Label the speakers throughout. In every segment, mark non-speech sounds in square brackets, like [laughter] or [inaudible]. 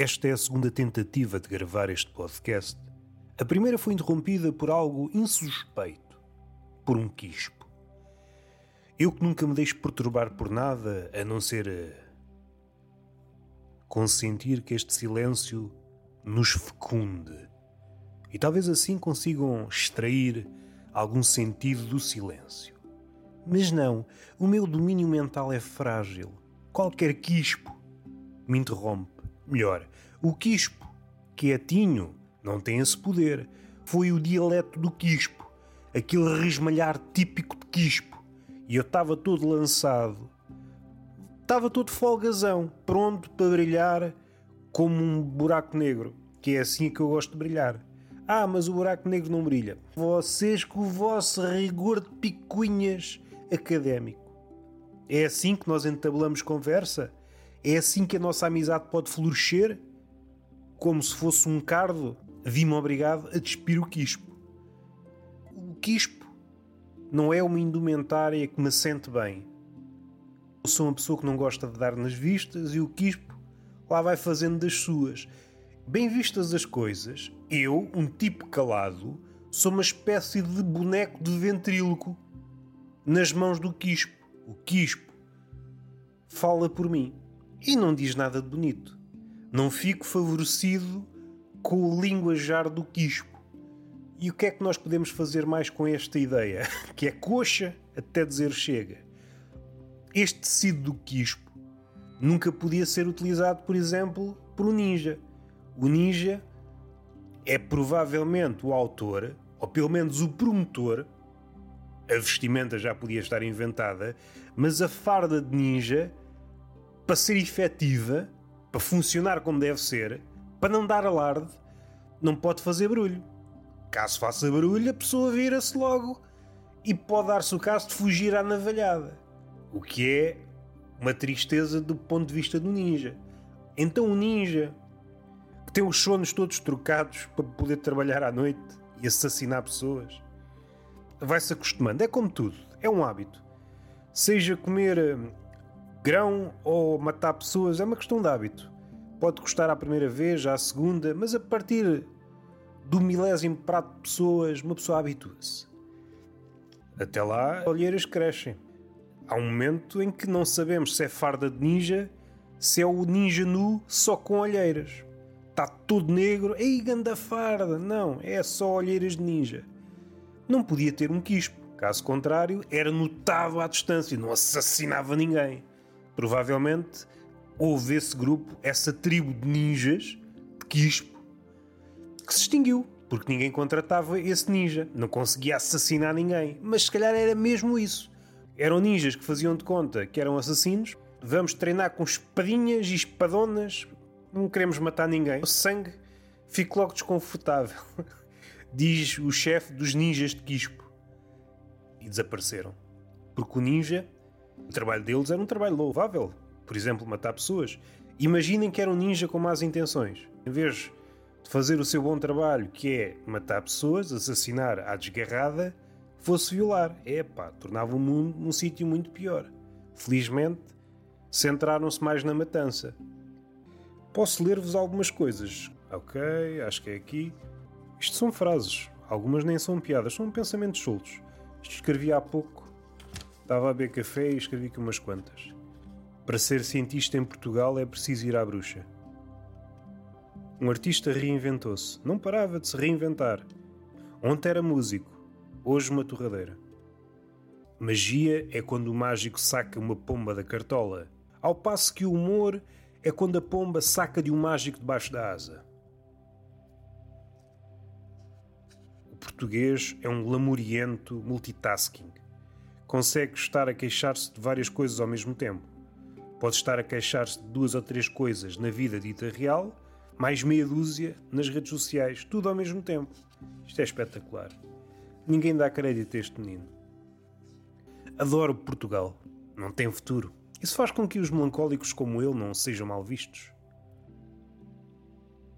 Speaker 1: Esta é a segunda tentativa de gravar este podcast. A primeira foi interrompida por algo insuspeito, por um quispo. Eu que nunca me deixo perturbar por nada, a não ser a consentir que este silêncio nos fecunde. E talvez assim consigam extrair algum sentido do silêncio. Mas não, o meu domínio mental é frágil. Qualquer quispo me interrompe. Melhor, o quispo, que é não tem esse poder. Foi o dialeto do quispo, aquele resmalhar típico de quispo. E eu estava todo lançado. Estava todo folgazão, pronto para brilhar como um buraco negro, que é assim que eu gosto de brilhar. Ah, mas o buraco negro não brilha. Vocês com o vosso rigor de picuinhas académico. É assim que nós entablamos conversa? É assim que a nossa amizade pode florescer? Como se fosse um cardo, vi-me obrigado a despir o quispo. O quispo não é uma indumentária que me sente bem. Eu sou uma pessoa que não gosta de dar nas vistas e o quispo lá vai fazendo das suas. Bem vistas as coisas, eu, um tipo calado, sou uma espécie de boneco de ventríloco nas mãos do quispo. O quispo fala por mim e não diz nada de bonito. Não fico favorecido com o linguajar do quispo. E o que é que nós podemos fazer mais com esta ideia? [laughs] Que é coxa até dizer chega. Este tecido do quispo nunca podia ser utilizado, por exemplo, por um ninja. O ninja é provavelmente o autor, ou pelo menos o promotor, a vestimenta já podia estar inventada, mas a farda de ninja, para ser efetiva, para funcionar como deve ser, para não dar alarde, não pode fazer barulho. Caso faça barulho, a pessoa vira-se logo e pode dar-se o caso de fugir à navalhada. O que é uma tristeza do ponto de vista do ninja. Então o ninja, que tem os sonos todos trocados para poder trabalhar à noite e assassinar pessoas, vai-se acostumando. É como tudo, é um hábito. Seja comer hum, grão ou matar pessoas, é uma questão de hábito. Pode custar à primeira vez, à segunda, mas a partir do milésimo prato de pessoas, uma pessoa habitua-se. Até lá, olheiras crescem. Há um momento em que não sabemos se é farda de ninja, se é o ninja nu só com olheiras. Está todo negro, ei, ganda farda! Não, é só olheiras de ninja não podia ter um quispo. Caso contrário, era notável à distância, não assassinava ninguém. Provavelmente houve esse grupo, essa tribo de ninjas, de quispo, que se extinguiu, porque ninguém contratava esse ninja, não conseguia assassinar ninguém. Mas se calhar era mesmo isso. Eram ninjas que faziam de conta que eram assassinos. Vamos treinar com espadinhas e espadonas, não queremos matar ninguém. O sangue fica logo desconfortável. [laughs] diz o chefe dos ninjas de Quispo. E desapareceram. Porque o ninja, o trabalho deles era um trabalho louvável. Por exemplo, matar pessoas. Imaginem que era um ninja com más intenções. Em vez de fazer o seu bom trabalho, que é matar pessoas, assassinar à desgarrada, fosse violar. Epá, tornava o mundo num sítio muito pior. Felizmente, centraram-se mais na matança. Posso ler-vos algumas coisas. Ok, acho que é aqui. Isto são frases, algumas nem são piadas, são pensamentos soltos. Isto escrevi há pouco, estava a beber café e escrevi aqui umas quantas. Para ser cientista em Portugal é preciso ir à bruxa. Um artista reinventou-se, não parava de se reinventar. Ontem era músico, hoje uma torradeira. Magia é quando o mágico saca uma pomba da cartola, ao passo que o humor é quando a pomba saca de um mágico debaixo da asa. português é um lamuriento multitasking. Consegue estar a queixar-se de várias coisas ao mesmo tempo. Pode estar a queixar-se de duas ou três coisas na vida dita real, mais meia dúzia nas redes sociais, tudo ao mesmo tempo. Isto é espetacular. Ninguém dá crédito a este menino. Adoro Portugal. Não tem futuro. Isso faz com que os melancólicos como ele não sejam mal vistos.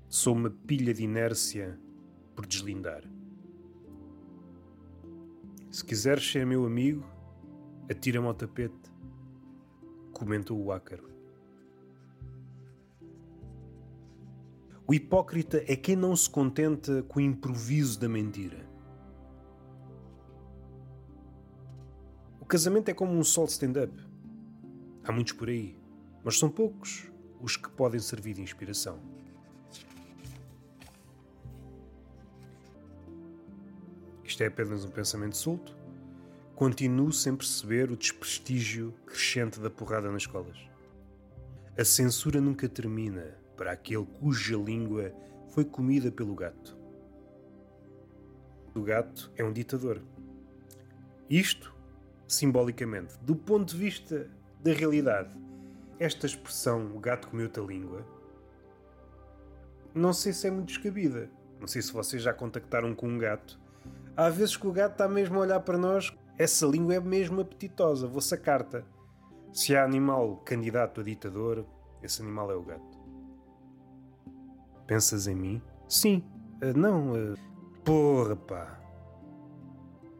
Speaker 1: Sou uma pilha de inércia por deslindar. Se quiseres ser meu amigo, atira-me ao tapete, comentou o ácaro. O hipócrita é quem não se contenta com o improviso da mentira. O casamento é como um solo stand-up. Há muitos por aí, mas são poucos os que podem servir de inspiração. Isto é apenas um pensamento solto. Continuo sem perceber o desprestígio crescente da porrada nas escolas. A censura nunca termina para aquele cuja língua foi comida pelo gato. O gato é um ditador. Isto, simbolicamente, do ponto de vista da realidade, esta expressão, o gato comeu-te a língua, não sei se é muito descabida. Não sei se vocês já contactaram com um gato. Há vezes que o gato está mesmo a olhar para nós, essa língua é mesmo apetitosa, vou sacar-te. Se há animal candidato a ditador, esse animal é o gato. Pensas em mim? Sim. Uh, não. Uh... Porra, pá.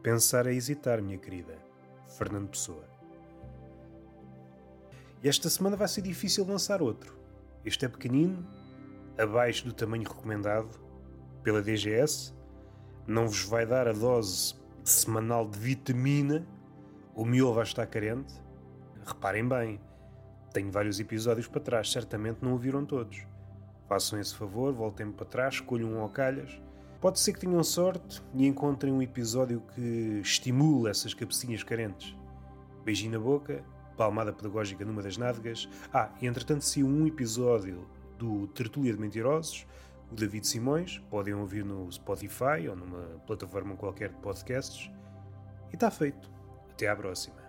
Speaker 1: Pensar é hesitar, minha querida. Fernando Pessoa. Esta semana vai ser difícil lançar outro. Este é pequenino, abaixo do tamanho recomendado pela DGS. Não vos vai dar a dose semanal de vitamina. O miolo vai estar carente. Reparem bem, tenho vários episódios para trás, certamente não ouviram todos. Façam esse favor, voltem para trás, escolham um ao calhas. Pode ser que tenham sorte e encontrem um episódio que estimule essas cabecinhas carentes. Beijinho na boca, palmada pedagógica numa das nádegas. Ah, e entretanto se um episódio do Tertúlia de Mentirosos, o David Simões, podem ouvir no Spotify ou numa plataforma qualquer de podcasts. E está feito. Até à próxima.